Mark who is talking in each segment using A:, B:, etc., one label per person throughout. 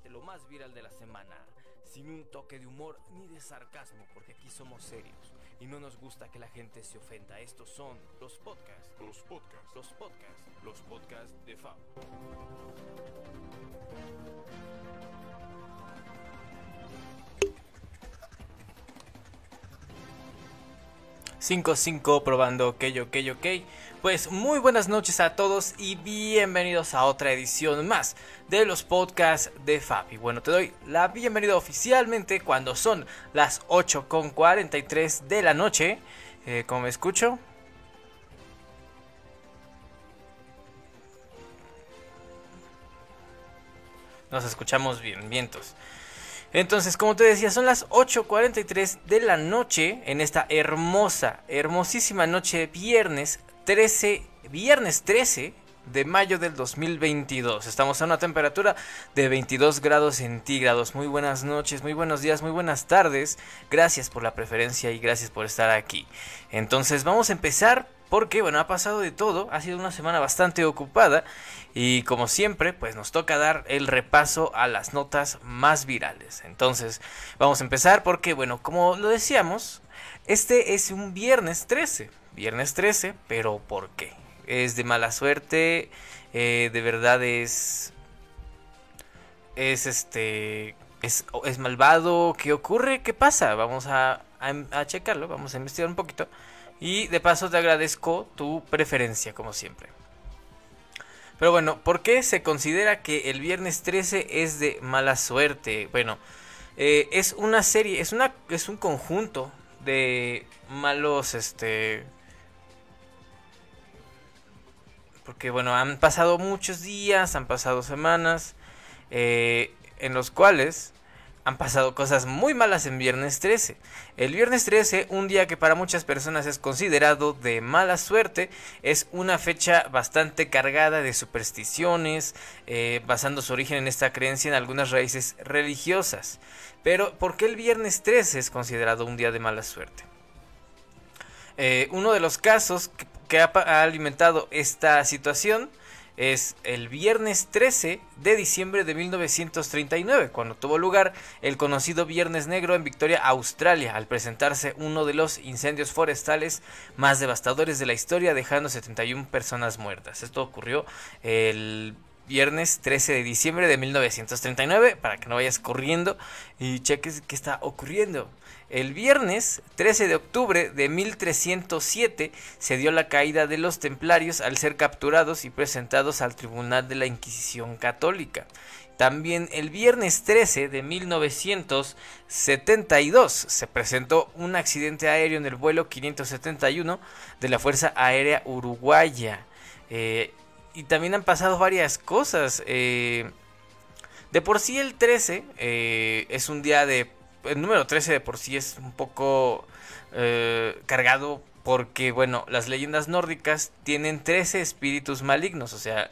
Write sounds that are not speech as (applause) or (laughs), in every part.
A: contarte lo más viral de la semana, sin un toque de humor ni de sarcasmo, porque aquí somos serios y no nos gusta que la gente se ofenda. Estos son los podcasts,
B: Los podcasts.
A: los podcasts, los podcasts de Fab. 5-5 probando ok, ok, ok. Pues muy buenas noches a todos y bienvenidos a otra edición más de los podcasts de Fabi. Bueno, te doy la bienvenida oficialmente cuando son las 8.43 de la noche. Eh, ¿Cómo me escucho? Nos escuchamos bien, vientos. Entonces, como te decía, son las 8.43 de la noche en esta hermosa, hermosísima noche de viernes 13, viernes 13 de mayo del 2022. Estamos a una temperatura de 22 grados centígrados. Muy buenas noches, muy buenos días, muy buenas tardes. Gracias por la preferencia y gracias por estar aquí. Entonces, vamos a empezar porque, bueno, ha pasado de todo. Ha sido una semana bastante ocupada. Y como siempre, pues nos toca dar el repaso a las notas más virales. Entonces, vamos a empezar porque, bueno, como lo decíamos, este es un viernes 13. Viernes 13, pero ¿por qué? Es de mala suerte, eh, de verdad es... Es este... Es, es malvado, ¿qué ocurre? ¿Qué pasa? Vamos a, a, a checarlo, vamos a investigar un poquito. Y de paso te agradezco tu preferencia, como siempre. Pero bueno, ¿por qué se considera que el viernes 13 es de mala suerte? Bueno, eh, es una serie, es, una, es un conjunto de malos, este... Porque bueno, han pasado muchos días, han pasado semanas, eh, en los cuales han pasado cosas muy malas en viernes 13. El viernes 13, un día que para muchas personas es considerado de mala suerte, es una fecha bastante cargada de supersticiones, eh, basando su origen en esta creencia en algunas raíces religiosas. Pero, ¿por qué el viernes 13 es considerado un día de mala suerte? Eh, uno de los casos que, que ha, ha alimentado esta situación es el viernes 13 de diciembre de 1939, cuando tuvo lugar el conocido Viernes Negro en Victoria, Australia, al presentarse uno de los incendios forestales más devastadores de la historia, dejando 71 personas muertas. Esto ocurrió el viernes 13 de diciembre de 1939, para que no vayas corriendo y cheques qué está ocurriendo. El viernes 13 de octubre de 1307 se dio la caída de los templarios al ser capturados y presentados al Tribunal de la Inquisición Católica. También el viernes 13 de 1972 se presentó un accidente aéreo en el vuelo 571 de la Fuerza Aérea Uruguaya. Eh, y también han pasado varias cosas. Eh, de por sí el 13 eh, es un día de... El número 13 de por sí es un poco eh, cargado porque, bueno, las leyendas nórdicas tienen 13 espíritus malignos, o sea,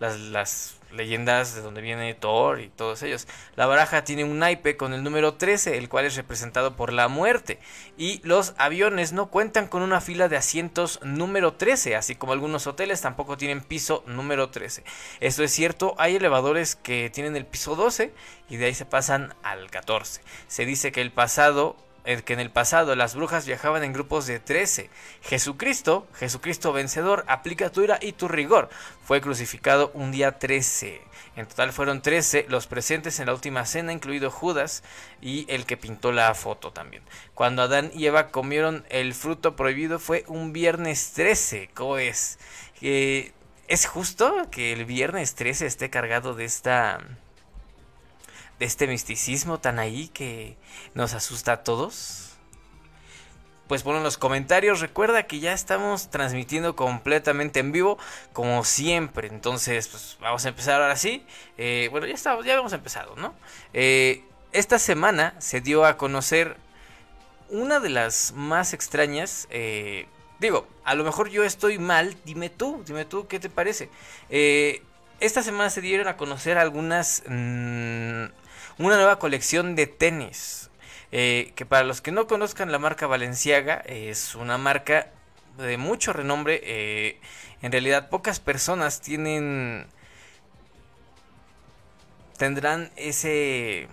A: las, leyendas de donde viene Thor y todos ellos. La baraja tiene un naipe con el número 13, el cual es representado por la muerte. Y los aviones no cuentan con una fila de asientos número 13, así como algunos hoteles tampoco tienen piso número 13. Esto es cierto, hay elevadores que tienen el piso 12 y de ahí se pasan al 14. Se dice que el pasado que en el pasado las brujas viajaban en grupos de 13. Jesucristo, Jesucristo vencedor, aplica tu ira y tu rigor. Fue crucificado un día 13. En total fueron 13 los presentes en la última cena, incluido Judas y el que pintó la foto también. Cuando Adán y Eva comieron el fruto prohibido fue un viernes 13. ¿Cómo es? Eh, ¿Es justo que el viernes 13 esté cargado de esta de este misticismo tan ahí que nos asusta a todos? Pues pon en los comentarios, recuerda que ya estamos transmitiendo completamente en vivo, como siempre. Entonces, pues vamos a empezar ahora sí. Eh, bueno, ya estamos, ya hemos empezado, ¿no? Eh, esta semana se dio a conocer una de las más extrañas. Eh, digo, a lo mejor yo estoy mal, dime tú, dime tú, ¿qué te parece? Esta semana se dieron a conocer algunas... Mmm, una nueva colección de tenis. Eh, que para los que no conozcan la marca Valenciaga, es una marca de mucho renombre. Eh, en realidad pocas personas tienen tendrán ese...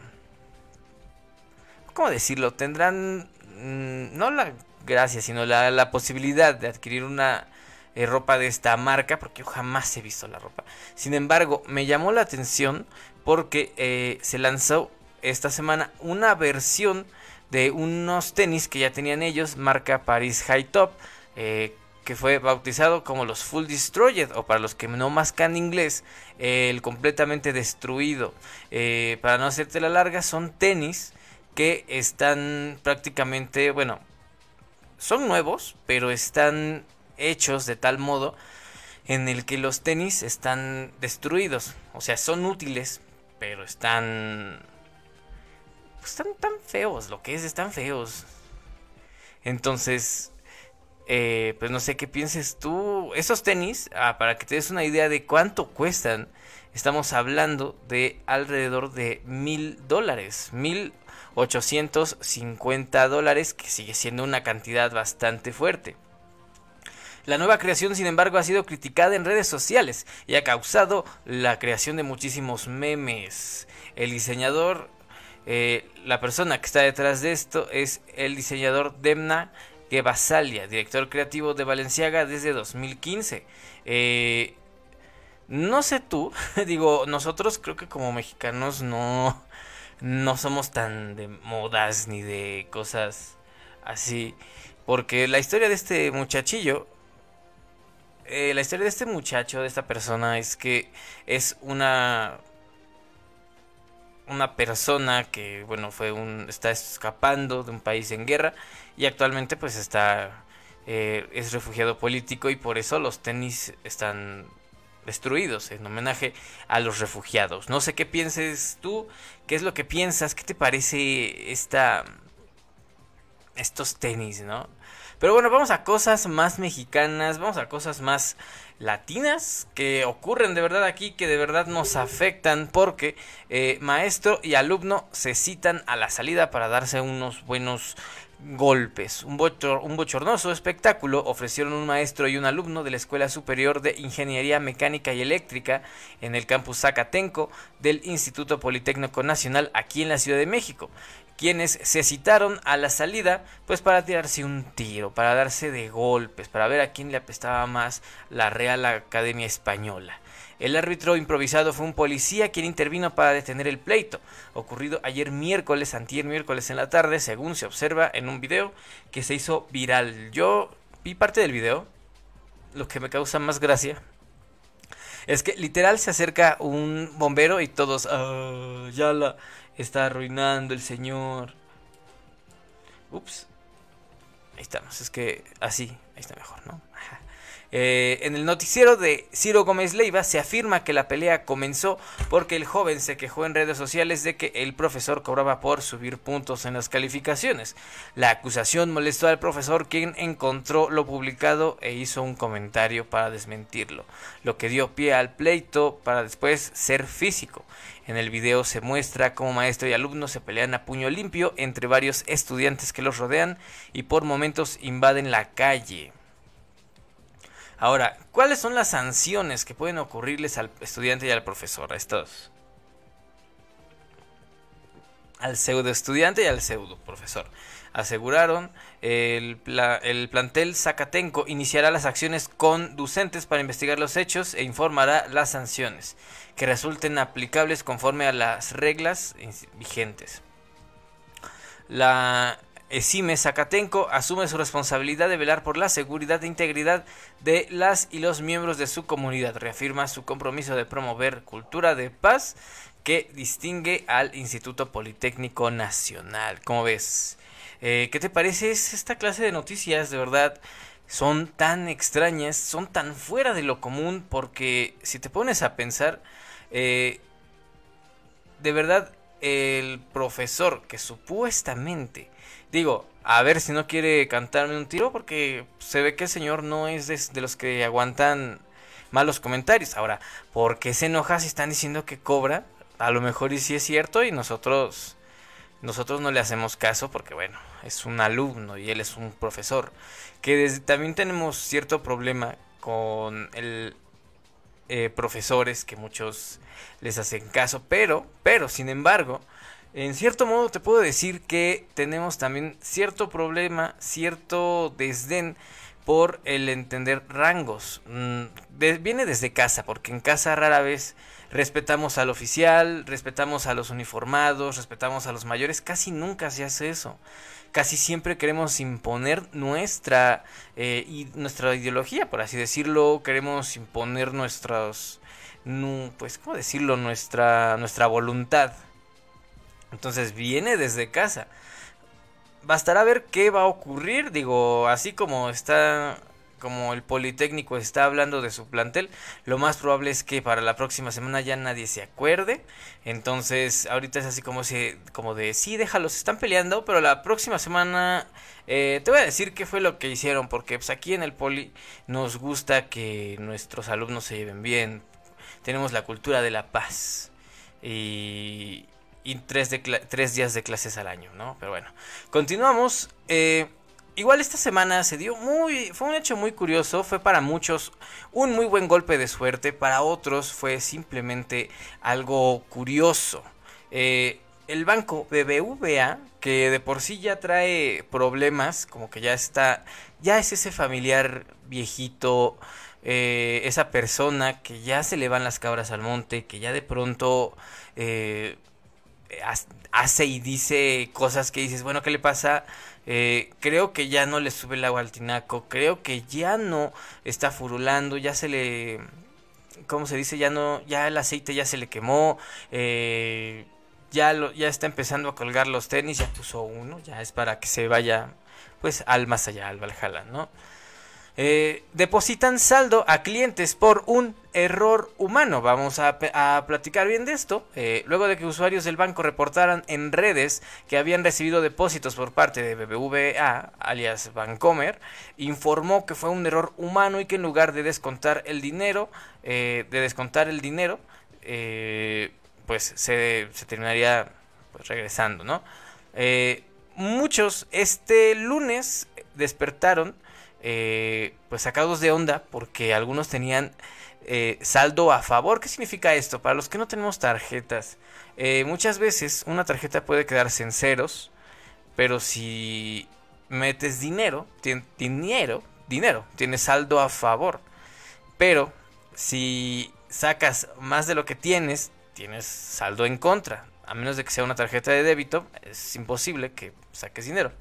A: ¿Cómo decirlo? Tendrán mm, no la gracia, sino la, posibilidad de adquirir una eh, ropa de esta marca, porque yo jamás he visto la ropa. Sin embargo, me llamó la atención porque eh, se lanzó esta semana una versión de unos tenis que ya tenían ellos, marca Paris High Top, eh, que fue bautizado como los Full Destroyed, o para los que no mascan inglés, el completamente destruido. Eh, para no hacerte la larga, son tenis que están prácticamente, bueno, son nuevos, pero están hechos de tal modo en el que los tenis están destruidos. O sea, son útiles, pero están... Están tan feos, lo que es, están feos. Entonces, eh, pues no sé qué pienses tú. Esos tenis, ah, para que te des una idea de cuánto cuestan, estamos hablando de alrededor de mil dólares, mil ochocientos cincuenta dólares, que sigue siendo una cantidad bastante fuerte. La nueva creación, sin embargo, ha sido criticada en redes sociales y ha causado la creación de muchísimos memes. El diseñador, eh, la persona que está detrás de esto es el diseñador Demna Basalia, director creativo de Valenciaga desde 2015. Eh, no sé tú, (laughs) digo, nosotros creo que como mexicanos no, no somos tan de modas ni de cosas así. Porque la historia de este muchachillo, eh, la historia de este muchacho, de esta persona, es que es una una persona que bueno fue un está escapando de un país en guerra y actualmente pues está eh, es refugiado político y por eso los tenis están destruidos en homenaje a los refugiados. No sé qué pienses tú qué es lo que piensas qué te parece esta estos tenis no pero bueno vamos a cosas más mexicanas vamos a cosas más latinas que ocurren de verdad aquí, que de verdad nos afectan porque eh, maestro y alumno se citan a la salida para darse unos buenos golpes. Un, un bochornoso espectáculo ofrecieron un maestro y un alumno de la Escuela Superior de Ingeniería Mecánica y Eléctrica en el campus Zacatenco del Instituto Politécnico Nacional aquí en la Ciudad de México quienes se citaron a la salida pues para tirarse un tiro, para darse de golpes, para ver a quién le apestaba más la Real Academia Española. El árbitro improvisado fue un policía quien intervino para detener el pleito, ocurrido ayer miércoles, antier miércoles en la tarde, según se observa en un video que se hizo viral. Yo vi parte del video, lo que me causa más gracia es que literal se acerca un bombero y todos, ah, ya la está arruinando el señor. Ups. Ahí estamos, es que así, ahí está mejor, ¿no? Eh, en el noticiero de Ciro Gómez Leiva se afirma que la pelea comenzó porque el joven se quejó en redes sociales de que el profesor cobraba por subir puntos en las calificaciones. La acusación molestó al profesor quien encontró lo publicado e hizo un comentario para desmentirlo, lo que dio pie al pleito para después ser físico. En el video se muestra cómo maestro y alumno se pelean a puño limpio entre varios estudiantes que los rodean y por momentos invaden la calle. Ahora, ¿cuáles son las sanciones que pueden ocurrirles al estudiante y al profesor? estos. Al pseudo estudiante y al pseudo profesor. Aseguraron el, el plantel Zacatenco iniciará las acciones conducentes para investigar los hechos e informará las sanciones que resulten aplicables conforme a las reglas vigentes. La Esime Zacatenco asume su responsabilidad de velar por la seguridad e integridad de las y los miembros de su comunidad. Reafirma su compromiso de promover cultura de paz que distingue al Instituto Politécnico Nacional. ¿Cómo ves? Eh, ¿Qué te parece esta clase de noticias? De verdad, son tan extrañas, son tan fuera de lo común, porque si te pones a pensar, eh, de verdad, el profesor que supuestamente, digo, a ver si no quiere cantarme un tiro, porque se ve que el señor no es de, los que aguantan malos comentarios. Ahora, ¿por qué se enoja si están diciendo que cobra? A lo mejor y sí es cierto y nosotros nosotros no le hacemos caso porque bueno, es un alumno y él es un profesor. Que también tenemos cierto problema con el eh, profesores que muchos les hacen caso, pero, pero, sin embargo, en cierto modo te puedo decir que tenemos también cierto problema, cierto desdén por el entender rangos. Mm, viene desde casa, porque en casa rara vez respetamos al oficial, respetamos a los uniformados, respetamos a los mayores, casi nunca se hace eso. Casi siempre queremos imponer nuestra, eh, y nuestra ideología, por así decirlo, queremos imponer nuestros, pues, ¿cómo decirlo? Nuestra, nuestra voluntad. Entonces viene desde casa bastará ver qué va a ocurrir. Digo, así como está como el Politécnico está hablando de su plantel, lo más probable es que para la próxima semana ya nadie se acuerde. Entonces, ahorita es así como, si, como de, sí, déjalos, están peleando, pero la próxima semana eh, te voy a decir qué fue lo que hicieron, porque pues, aquí en el Poli nos gusta que nuestros alumnos se lleven bien. Tenemos la cultura de la paz. Y, y tres, de tres días de clases al año, ¿no? Pero bueno, continuamos. Eh, igual esta semana se dio muy, fue un hecho muy curioso, fue para muchos un muy buen golpe de suerte, para otros fue simplemente algo curioso. Eh, el banco BBVA, que de por sí ya trae problemas, como que ya está, ya es ese familiar viejito, eh, esa persona que ya se le van las cabras al monte, que ya de pronto hace y dice cosas que dices, bueno, ¿qué le pasa? Eh, creo que ya no le sube el agua al tinaco, creo que ya no está furulando, ya se le, ¿cómo se dice? Ya no, ya el aceite ya se le quemó, eh, ya, lo, ya está empezando a colgar los tenis, ya puso uno, ya es para que se vaya, pues, al más allá, al Valhalla, ¿no? Eh, depositan saldo a clientes por un error humano. Vamos a, platicar bien de esto. Eh, luego de que usuarios del banco reportaran en redes que habían recibido depósitos por parte de BBVA, alias Bancomer, informó que fue un error humano y que en lugar de descontar el dinero, eh, de descontar el dinero, pues se, terminaría pues, regresando, ¿no? muchos este lunes despertaron eh, pues sacados de onda porque algunos tenían eh, saldo a favor. ¿Qué significa esto? Para los que no tenemos tarjetas, eh, muchas veces una tarjeta puede quedarse en ceros, pero si metes dinero, dinero, dinero, tienes saldo a favor. Pero si sacas más de lo que tienes, tienes saldo en contra. A menos de que sea una tarjeta de débito, es imposible que saques dinero.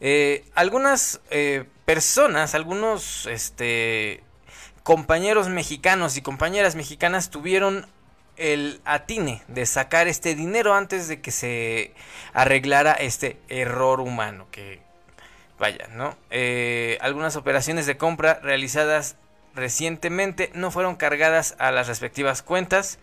A: Eh, algunas eh, personas, algunos este, compañeros mexicanos y compañeras mexicanas tuvieron el atine de sacar este dinero antes de que se arreglara este error humano que vaya, ¿no? Eh, algunas operaciones de compra realizadas recientemente no fueron cargadas a las respectivas cuentas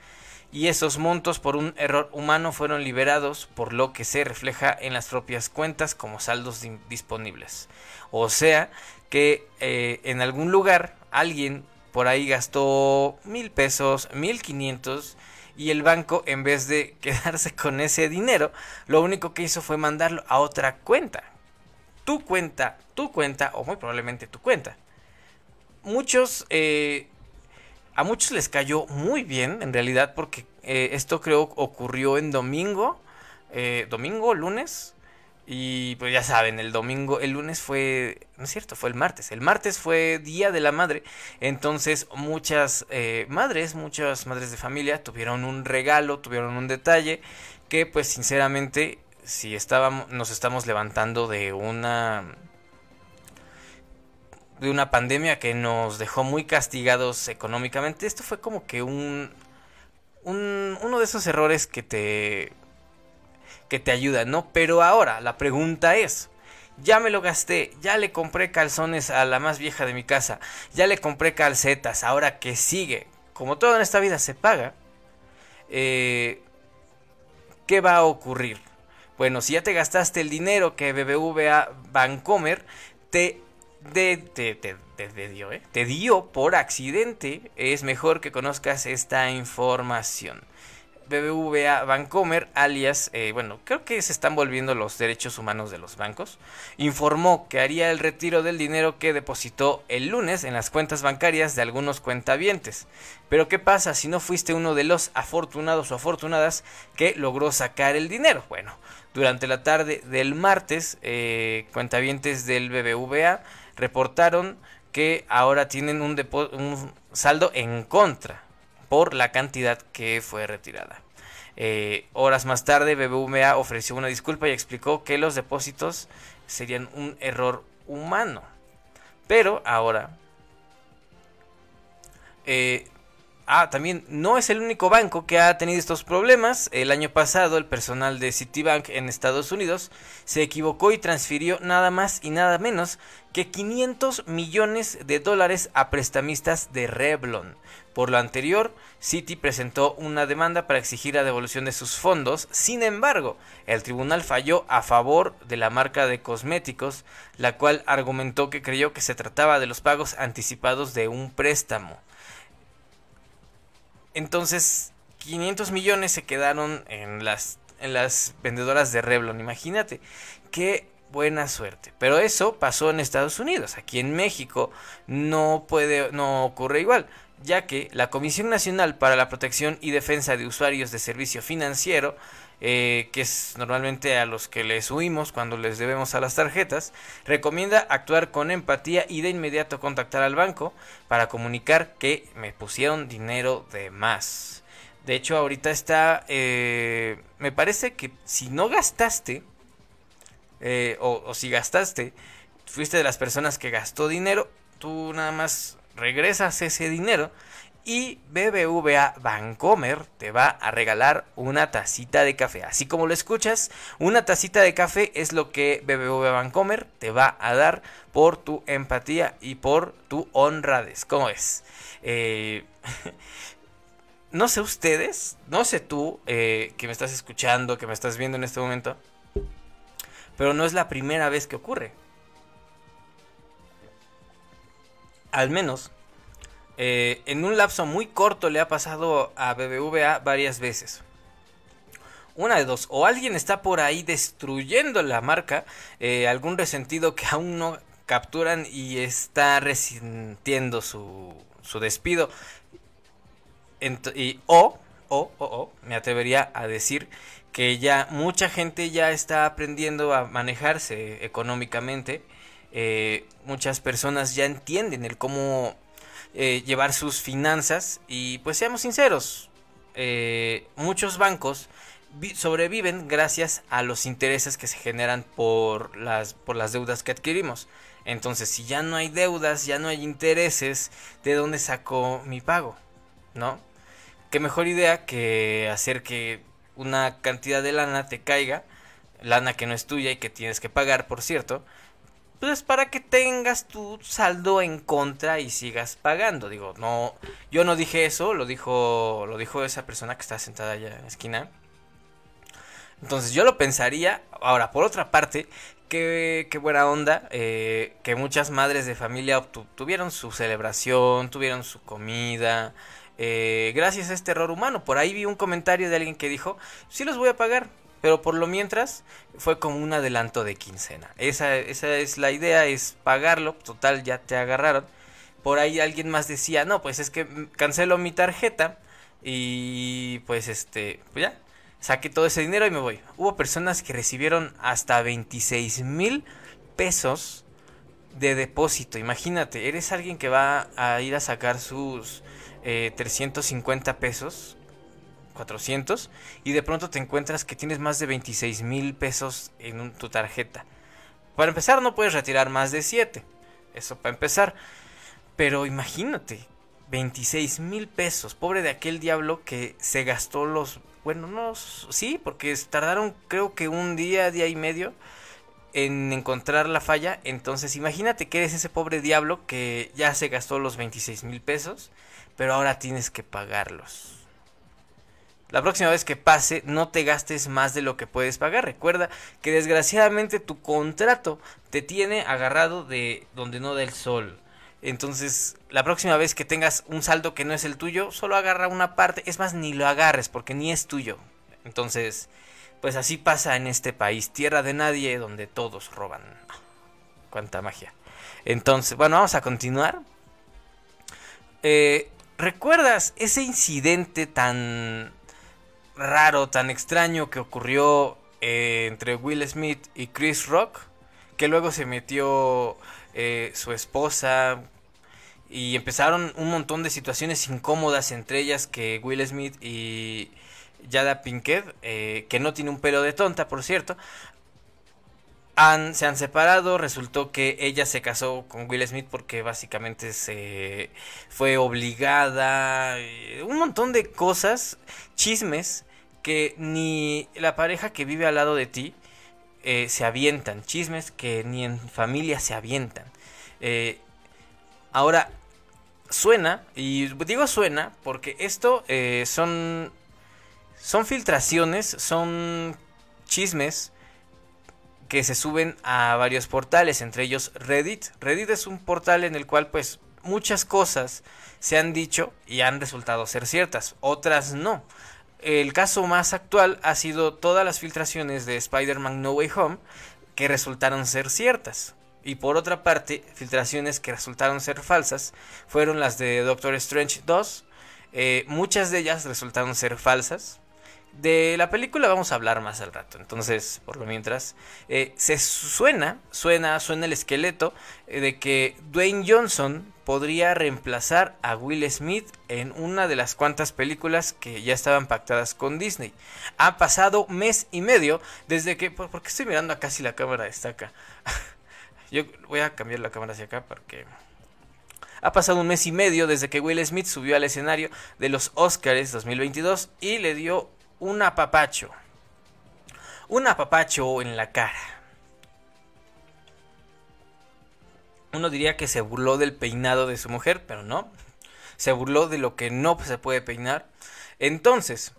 A: y esos montos por un error humano fueron liberados por lo que se refleja en las propias cuentas como saldos disponibles. O sea que eh, en algún lugar alguien por ahí gastó mil pesos, mil quinientos y el banco en vez de (laughs) quedarse con ese dinero, lo único que hizo fue mandarlo a otra cuenta. Tu cuenta, tu cuenta o muy probablemente tu cuenta. Muchos eh, a muchos les cayó muy bien, en realidad, porque eh, esto creo ocurrió en domingo, eh, domingo, lunes, y pues ya saben, el domingo, el lunes fue, no es cierto, fue el martes. El martes fue Día de la Madre. Entonces muchas eh, madres, muchas madres de familia tuvieron un regalo, tuvieron un detalle que pues sinceramente si estábamos, nos estamos levantando de una de una pandemia que nos dejó muy castigados económicamente, esto fue como que un, un uno de esos errores que te que te ayuda, ¿no? Pero ahora la pregunta es, ya me lo gasté, ya le compré calzones a la más vieja de mi casa, ya le compré calcetas, ahora que sigue, como todo en esta vida se paga, eh, ¿qué va a ocurrir? Bueno, si ya te gastaste el dinero que BBVA Bancomer te de, te, dio, ¿eh? te dio por accidente, es mejor que conozcas esta información. BBVA Bancomer, alias, eh, bueno, creo que se están volviendo los derechos humanos de los bancos, informó que haría el retiro del dinero que depositó el lunes en las cuentas bancarias de algunos cuentavientes. Pero ¿qué pasa si no fuiste uno de los afortunados o afortunadas que logró sacar el dinero? Bueno, durante la tarde del martes, eh, cuentavientes del BBVA reportaron que ahora tienen un, un saldo en contra por la cantidad que fue retirada. Eh, horas más tarde, BBVA ofreció una disculpa y explicó que los depósitos serían un error humano. Pero ahora... Eh, ah, también no es el único banco que ha tenido estos problemas. El año pasado el personal de Citibank en Estados Unidos se equivocó y transfirió nada más y nada menos que 500 millones de dólares a prestamistas de Revlon. Por lo anterior, Citi presentó una demanda para exigir la devolución de sus fondos. Sin embargo, el tribunal falló a favor de la marca de cosméticos, la cual argumentó que creyó que se trataba de los pagos anticipados de un préstamo. Entonces, 500 millones se quedaron en las, en las vendedoras de Revlon. Imagínate qué buena suerte. Pero eso pasó en Estados Unidos. Aquí en México no puede, no ocurre igual ya que la Comisión Nacional para la Protección y Defensa de Usuarios de Servicio Financiero, eh, que es normalmente a los que les huimos cuando les debemos a las tarjetas, recomienda actuar con empatía y de inmediato contactar al banco para comunicar que me pusieron dinero de más. De hecho, ahorita está, eh, me parece que si no gastaste, eh, o, o si gastaste, fuiste de las personas que gastó dinero, tú nada más regresas ese dinero y BBVA Bancomer te va a regalar una tacita de café. Así como lo escuchas, una tacita de café es lo que BBVA Bancomer te va a dar por tu empatía y por tu honradez. ¿Cómo es? Eh, (laughs) no sé ustedes, no sé tú eh, que me estás escuchando, que me estás viendo en este momento, pero no es la primera vez que ocurre. al menos eh, en un lapso muy corto le ha pasado a BBVA varias veces. Una de dos, o alguien está por ahí destruyendo la marca, eh, algún resentido que aún no capturan y está resintiendo su, su despido. y, o, o, o, o, me atrevería a decir que ya mucha gente ya está aprendiendo a manejarse económicamente eh, muchas personas ya entienden el cómo eh, llevar sus finanzas y pues seamos sinceros, eh, muchos bancos sobreviven gracias a los intereses que se generan por las, por las deudas que adquirimos. Entonces, si ya no hay deudas, ya no hay intereses, ¿de dónde saco mi pago? ¿No? Qué mejor idea que hacer que una cantidad de lana te caiga, lana que no es tuya y que tienes que pagar, por cierto, pues para que tengas tu saldo en contra y sigas pagando. Digo, no, yo no dije eso, lo dijo, lo dijo esa persona que está sentada allá en la esquina. Entonces yo lo pensaría. Ahora, por otra parte, qué, qué buena onda eh, que muchas madres de familia tuvieron su celebración, tuvieron su comida. Eh, gracias a este error humano. Por ahí vi un comentario de alguien que dijo, sí los voy a pagar, pero por lo mientras fue como un adelanto de quincena. Esa, esa es la idea, es pagarlo, total ya te agarraron. Por ahí alguien más decía, no, pues es que cancelo mi tarjeta y pues este, pues ya, saqué todo ese dinero y me voy. Hubo personas que recibieron hasta 26 mil pesos de depósito. Imagínate, eres alguien que va a ir a sacar sus eh, 350 pesos 400 y de pronto te encuentras que tienes más de 26 mil pesos en tu tarjeta. Para empezar no puedes retirar más de 7. Eso para empezar. Pero imagínate, 26 mil pesos. Pobre de aquel diablo que se gastó los... Bueno, no... Sí, porque tardaron creo que un día, día y medio en encontrar la falla. Entonces imagínate que eres ese pobre diablo que ya se gastó los 26 mil pesos. Pero ahora tienes que pagarlos. La próxima vez que pase, no te gastes más de lo que puedes pagar. Recuerda que desgraciadamente tu contrato te tiene agarrado de donde no da el sol. Entonces, la próxima vez que tengas un saldo que no es el tuyo, solo agarra una parte. Es más, ni lo agarres porque ni es tuyo. Entonces, pues así pasa en este país, tierra de nadie, donde todos roban. Cuánta magia. Entonces, bueno, vamos a continuar. Eh, ¿Recuerdas ese incidente tan raro, tan extraño que ocurrió eh, entre Will Smith y Chris Rock? Que luego se metió eh, su esposa y empezaron un montón de situaciones incómodas entre ellas que Will Smith y Yada Pinkett, eh, que no tiene un pelo de tonta, por cierto, se han separado. Resultó que ella se casó con Will Smith porque básicamente se fue obligada. Eh, un montón de cosas, chismes, que ni la pareja que vive al lado de ti se avientan. Chismes que ni en familia se avientan. Eh, ahora, suena, y digo suena porque esto eh, son, son filtraciones, son chismes que se suben a varios portales, entre ellos Reddit. Reddit es un portal en el cual pues muchas cosas se han dicho y han resultado ser ciertas, otras no. El caso más actual ha sido todas las filtraciones de Spider-Man No Way Home que resultaron ser ciertas. Y por otra parte, filtraciones que resultaron ser falsas fueron las de Doctor Strange 2. Eh, muchas de ellas resultaron ser falsas. De la película vamos a hablar más al rato. Entonces, por lo mientras, eh, se suena, suena, suena el esqueleto eh, de que Dwayne Johnson podría reemplazar a Will Smith en una de las cuantas películas que ya estaban pactadas con Disney. Ha pasado mes y medio desde que... ¿Por, qué estoy mirando acá si la cámara está acá? (laughs) Yo voy a cambiar la cámara hacia acá porque ha pasado un mes y medio desde que Will Smith subió al escenario de los Oscars 2022 y le dio un apapacho. Un apapacho en la cara. Uno diría que se burló del peinado de su mujer, pero no. Se burló de lo que no se puede peinar. Entonces,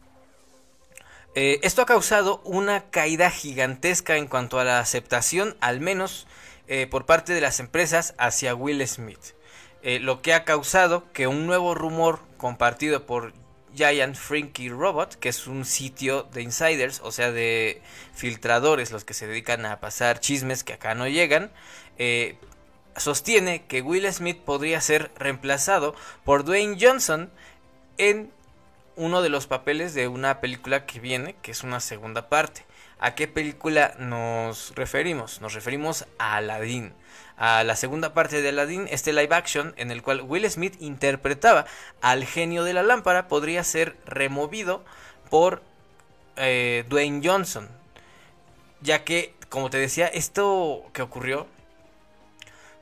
A: eh, esto ha causado una caída gigantesca en cuanto a la aceptación, al menos eh, por parte de las empresas hacia Will Smith. Eh, lo que ha causado que un nuevo rumor compartido por Giant Frankie Robot, que es un sitio de insiders, o sea, de filtradores, los que se dedican a pasar chismes que acá no llegan, eh, sostiene que Will Smith podría ser reemplazado por Dwayne Johnson en uno de los papeles de una película que viene, que es una segunda parte. ¿A qué película nos referimos? Nos referimos a Aladdin. A la segunda parte de Aladdin, este live action en el cual Will Smith interpretaba al genio de la lámpara podría ser removido por eh, Dwayne Johnson. Ya que, como te decía, esto que ocurrió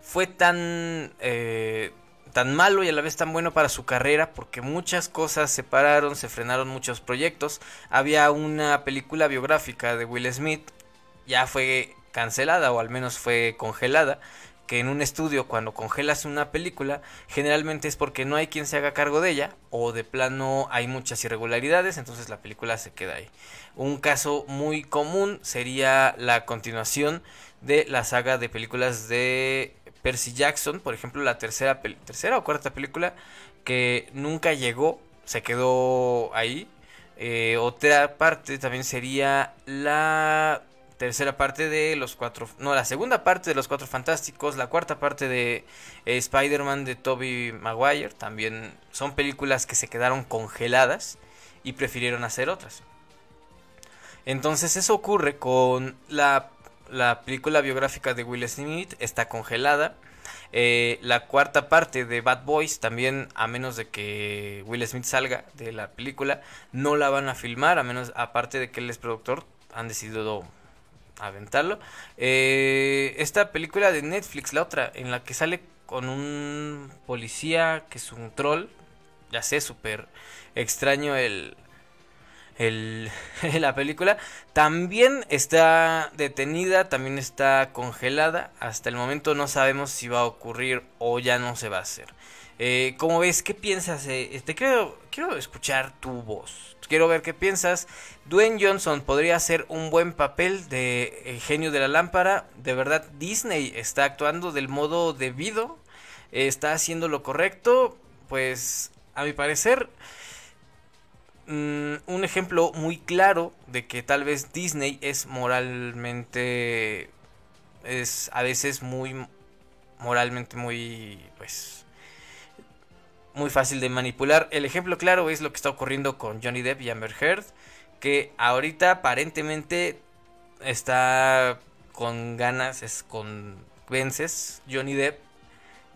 A: fue tan eh, tan malo y a la vez tan bueno para su carrera porque muchas cosas se pararon, se frenaron muchos proyectos. Había una película biográfica de Will Smith, ya fue cancelada o al menos fue congelada, que en un estudio cuando congelas una película generalmente es porque no hay quien se haga cargo de ella o de plano hay muchas irregularidades, entonces la película se queda ahí. Un caso muy común sería la continuación de la saga de películas de Percy Jackson, por ejemplo, la tercera, tercera o cuarta película que nunca llegó, se quedó ahí. Eh, otra parte también sería la tercera parte de los cuatro, no, la segunda parte de los cuatro fantásticos, la cuarta parte de eh, Spider-Man de Tobey Maguire, también son películas que se quedaron congeladas y prefirieron hacer otras. Entonces eso ocurre con la la película biográfica de Will Smith está congelada. Eh, la cuarta parte de Bad Boys también, a menos de que Will Smith salga de la película, no la van a filmar, a menos, aparte de que él es productor, han decidido aventarlo. Eh, esta película de Netflix, la otra, en la que sale con un policía que es un troll, ya sé, súper extraño el, el, (laughs) la película, también está detenida, también está congelada. Hasta el momento no sabemos si va a ocurrir o ya no se va a hacer. Eh, ¿Cómo ves? ¿Qué piensas? Eh, este, quiero, quiero escuchar tu voz. Quiero ver qué piensas. Dwayne Johnson podría hacer un buen papel de genio de la lámpara. De verdad, Disney está actuando del modo debido. está haciendo lo correcto, pues a mi parecer mm, un ejemplo muy claro de que tal vez Disney es moralmente es a veces muy moralmente muy pues muy fácil de manipular. El ejemplo claro es lo que está ocurriendo con Johnny Depp y Amber Heard, que ahorita aparentemente está con ganas, es con vences Johnny Depp.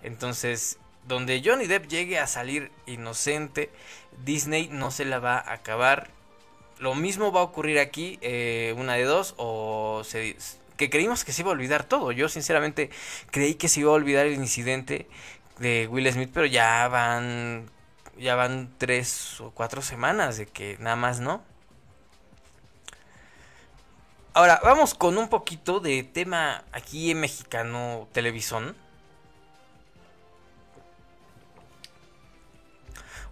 A: Entonces, donde Johnny Depp llegue a salir inocente, Disney no se la va a acabar. Lo mismo va a ocurrir aquí, eh, una de dos, o se, que creímos que se iba a olvidar todo. Yo sinceramente creí que se iba a olvidar el incidente de Will Smith, pero ya van ya van tres o cuatro semanas de que nada más no. Ahora, vamos con un poquito de tema aquí en Mexicano Televisión.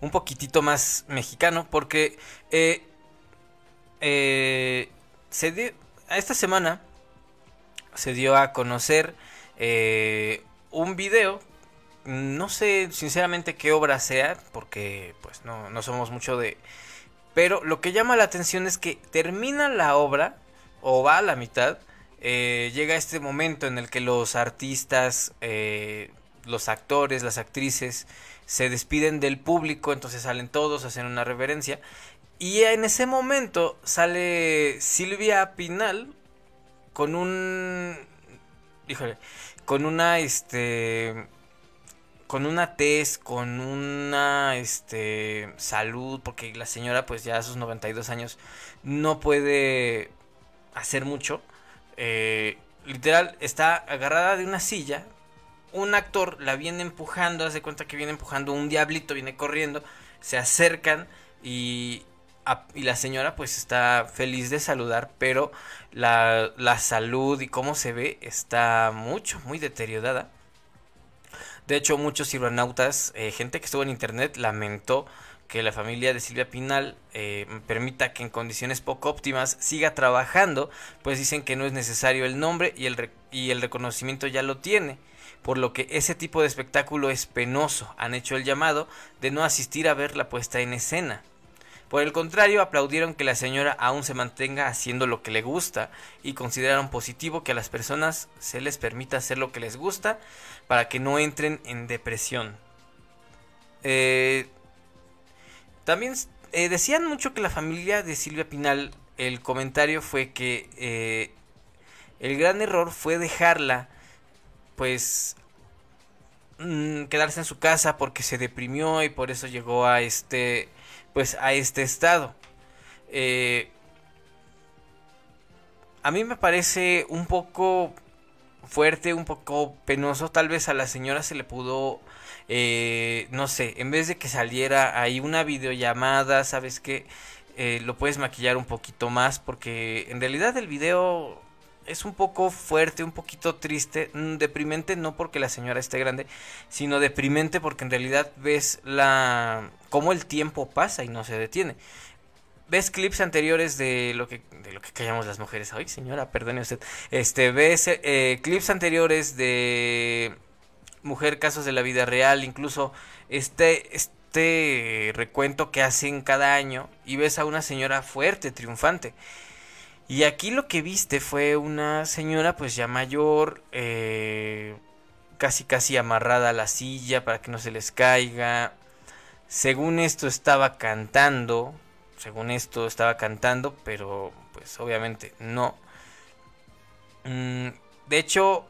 A: Un poquitito más mexicano, porque eh, eh, se dio, esta semana se dio a conocer eh, un video. No sé sinceramente qué obra sea, porque pues no, no somos mucho de... Pero lo que llama la atención es que termina la obra, o va a la mitad, eh, llega este momento en el que los artistas, los actores, las actrices, se despiden del público, entonces salen todos, hacen una reverencia. Y en ese momento sale Silvia Pinal, con un híjole, con una este con una test, con una este salud, porque la señora pues ya a sus 92 años no puede hacer mucho. Eh, literal está agarrada de una silla. Un actor la viene empujando, hace cuenta que viene empujando un diablito, viene corriendo, se acercan y y la señora pues está feliz de saludar, pero la, salud y cómo se ve está mucho, muy deteriorada. De hecho, muchos cibernautas, eh, gente que estuvo en internet, lamentó que la familia de Silvia Pinal eh, permita que en condiciones poco óptimas siga trabajando, pues dicen que no es necesario el nombre y el, y el reconocimiento ya lo tiene, por lo que ese tipo de espectáculo es penoso. Han hecho el llamado de no asistir a ver la puesta en escena. Por el contrario, aplaudieron que la señora aún se mantenga haciendo lo que le gusta y consideraron positivo que a las personas se les permita hacer lo que les gusta para que no entren en depresión. Eh, también eh, decían mucho que la familia de Silvia Pinal, el comentario fue que eh, el gran error fue dejarla, pues, mm, quedarse en su casa porque se deprimió y por eso llegó a este pues a este estado. Eh, a mí me parece un poco fuerte, un poco penoso. Tal vez a la señora se le pudo, eh, no sé, en vez de que saliera ahí una videollamada, ¿sabes qué? Eh, lo puedes maquillar un poquito más porque en realidad el video es un poco fuerte, un poquito triste, mm, deprimente no porque la señora esté grande, sino deprimente porque en realidad ves la cómo el tiempo pasa y no se detiene. Ves clips anteriores de lo que de lo que callamos las mujeres. Ay, señora, perdone usted. Este, ves eh, clips anteriores de Mujer casos de la vida real, incluso este este recuento que hacen cada año y ves a una señora fuerte, triunfante. Y aquí lo que viste fue una señora pues ya mayor, eh, casi casi amarrada a la silla para que no se les caiga. Según esto estaba cantando, según esto estaba cantando, pero pues obviamente no. Mm, de hecho,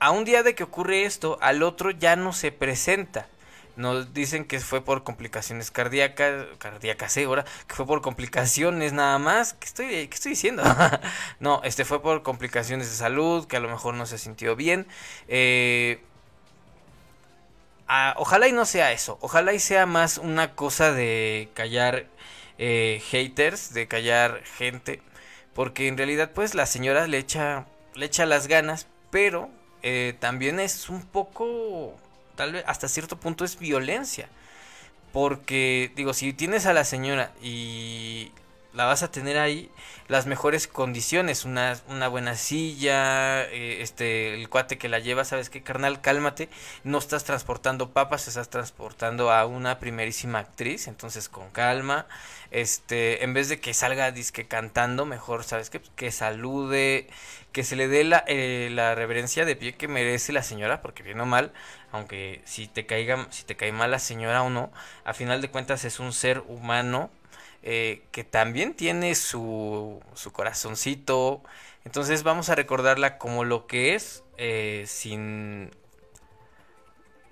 A: a un día de que ocurre esto, al otro ya no se presenta. Nos dicen que fue por complicaciones cardíacas, cardíacas, ¿eh? ahora, que fue por complicaciones nada más. ¿Qué estoy, qué estoy diciendo? (laughs) no, este fue por complicaciones de salud, que a lo mejor no se sintió bien. Eh, ojalá y no sea eso. Ojalá y sea más una cosa de callar eh, haters, de callar gente. Porque en realidad, pues, la señora le echa, le echa las ganas, pero eh, también es un poco tal vez hasta cierto punto es violencia. Porque, digo, si tienes a la señora y la vas a tener ahí las mejores condiciones, una, una buena silla, eh, este, el cuate que la lleva, sabes qué, carnal, cálmate, no estás transportando papas, estás transportando a una primerísima actriz, entonces con calma, este, en vez de que salga disque cantando, mejor, sabes qué, que salude, que se le dé la, eh, la reverencia de pie que merece la señora, porque bien o mal, aunque si te caiga, si te cae mal la señora o no, a final de cuentas es un ser humano eh, que también tiene su, su corazoncito. Entonces vamos a recordarla como lo que es, eh, sin,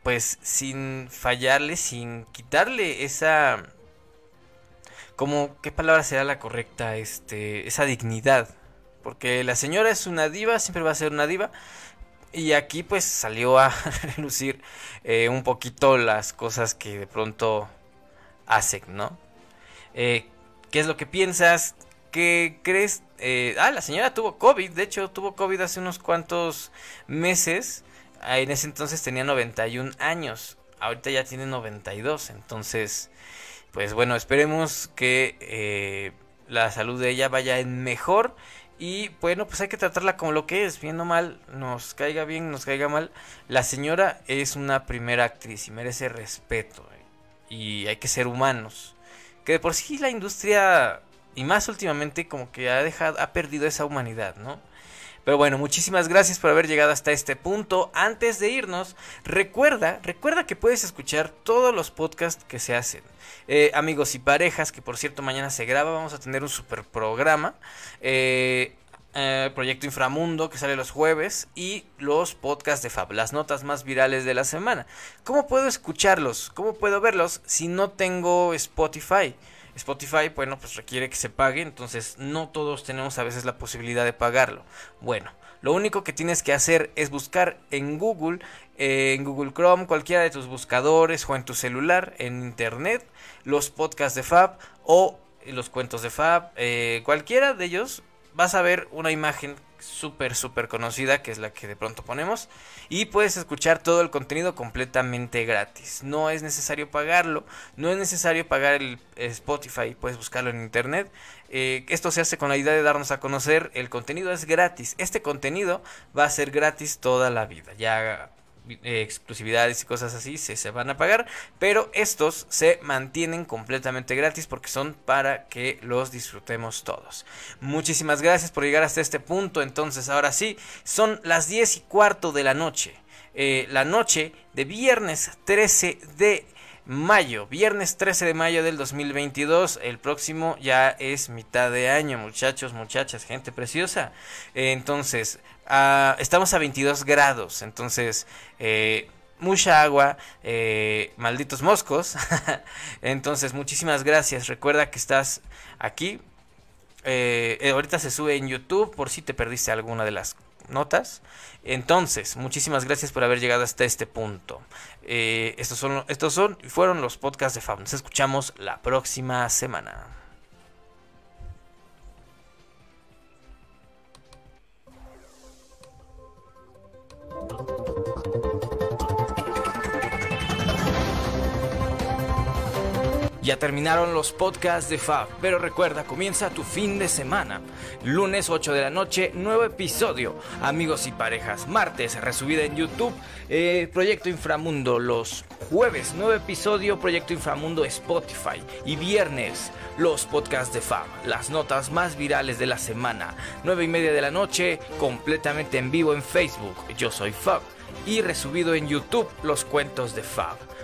A: pues, sin fallarle, sin quitarle esa, como, ¿qué palabra será la correcta? Este, esa dignidad. Porque la señora es una diva, siempre va a ser una diva. Y aquí pues salió a (laughs) relucir eh, un poquito las cosas que de pronto hacen, ¿no? Eh, ¿Qué es lo que piensas? ¿Qué crees? Eh, ah, la señora tuvo COVID, de hecho tuvo COVID hace unos cuantos meses. Ah, en ese entonces tenía 91 años, ahorita ya tiene 92, entonces, pues bueno, esperemos que eh, la salud de ella vaya en mejor. Y bueno, pues hay que tratarla como lo que es, bien o mal, nos caiga bien, nos caiga mal. La señora es una primera actriz y merece respeto. Y hay que ser humanos que de por sí la industria, y más últimamente, como que ha dejado, ha perdido esa humanidad, ¿no? Pero bueno, muchísimas gracias por haber llegado hasta este punto. Antes de irnos, recuerda, recuerda que puedes escuchar todos los podcasts que se hacen. Eh, amigos y parejas, que por cierto mañana se graba, vamos a tener un super programa. Eh, eh, Proyecto Inframundo que sale los jueves y los podcasts de Fab, las notas más virales de la semana. ¿Cómo puedo escucharlos? ¿Cómo puedo verlos si no tengo Spotify? Spotify, bueno, pues requiere que se pague, entonces no todos tenemos a veces la posibilidad de pagarlo. Bueno, lo único que tienes que hacer es buscar en Google, eh, en Google Chrome, cualquiera de tus buscadores o en tu celular, en internet, los podcasts de Fab o los cuentos de Fab, eh, cualquiera de ellos vas a ver una imagen súper, súper conocida, que es la que de pronto ponemos, y puedes escuchar todo el contenido completamente gratis. No es necesario pagarlo, no es necesario pagar el Spotify, puedes buscarlo en internet. Eh, esto se hace con la idea de darnos a conocer, el contenido es gratis, este contenido va a ser gratis toda la vida. Ya eh, exclusividades y cosas así se, se van a pagar, pero estos se mantienen completamente gratis porque son para que los disfrutemos todos. Muchísimas gracias por llegar hasta este punto, entonces ahora sí, son las 10 y cuarto de la noche, eh, la noche de viernes 13 de mayo, viernes 13 de mayo del 2022. El próximo ya es mitad de año, muchachos, muchachas, gente preciosa. entonces, ah, estamos a 22 grados, entonces, eh, mucha agua, eh, malditos moscos. (laughs) entonces, muchísimas gracias. Recuerda que estás aquí. Eh, ahorita se sube en YouTube por si te perdiste alguna de las notas. Entonces, muchísimas gracias por haber llegado hasta este punto. Eh, estos son, estos son, fueron los podcasts de Fab. Nos escuchamos la próxima semana. Ya terminaron los podcasts de Fab, pero recuerda, comienza tu fin de semana. Lunes 8 de la noche, nuevo episodio. Amigos y parejas, martes, resubida en YouTube, eh, Proyecto Inframundo. Los jueves, nuevo episodio, Proyecto Inframundo Spotify. Y viernes, los podcasts de Fab, las notas más virales de la semana. 9 y media de la noche, completamente en vivo en Facebook. Yo soy Fab. Y resubido en YouTube, los cuentos de Fab.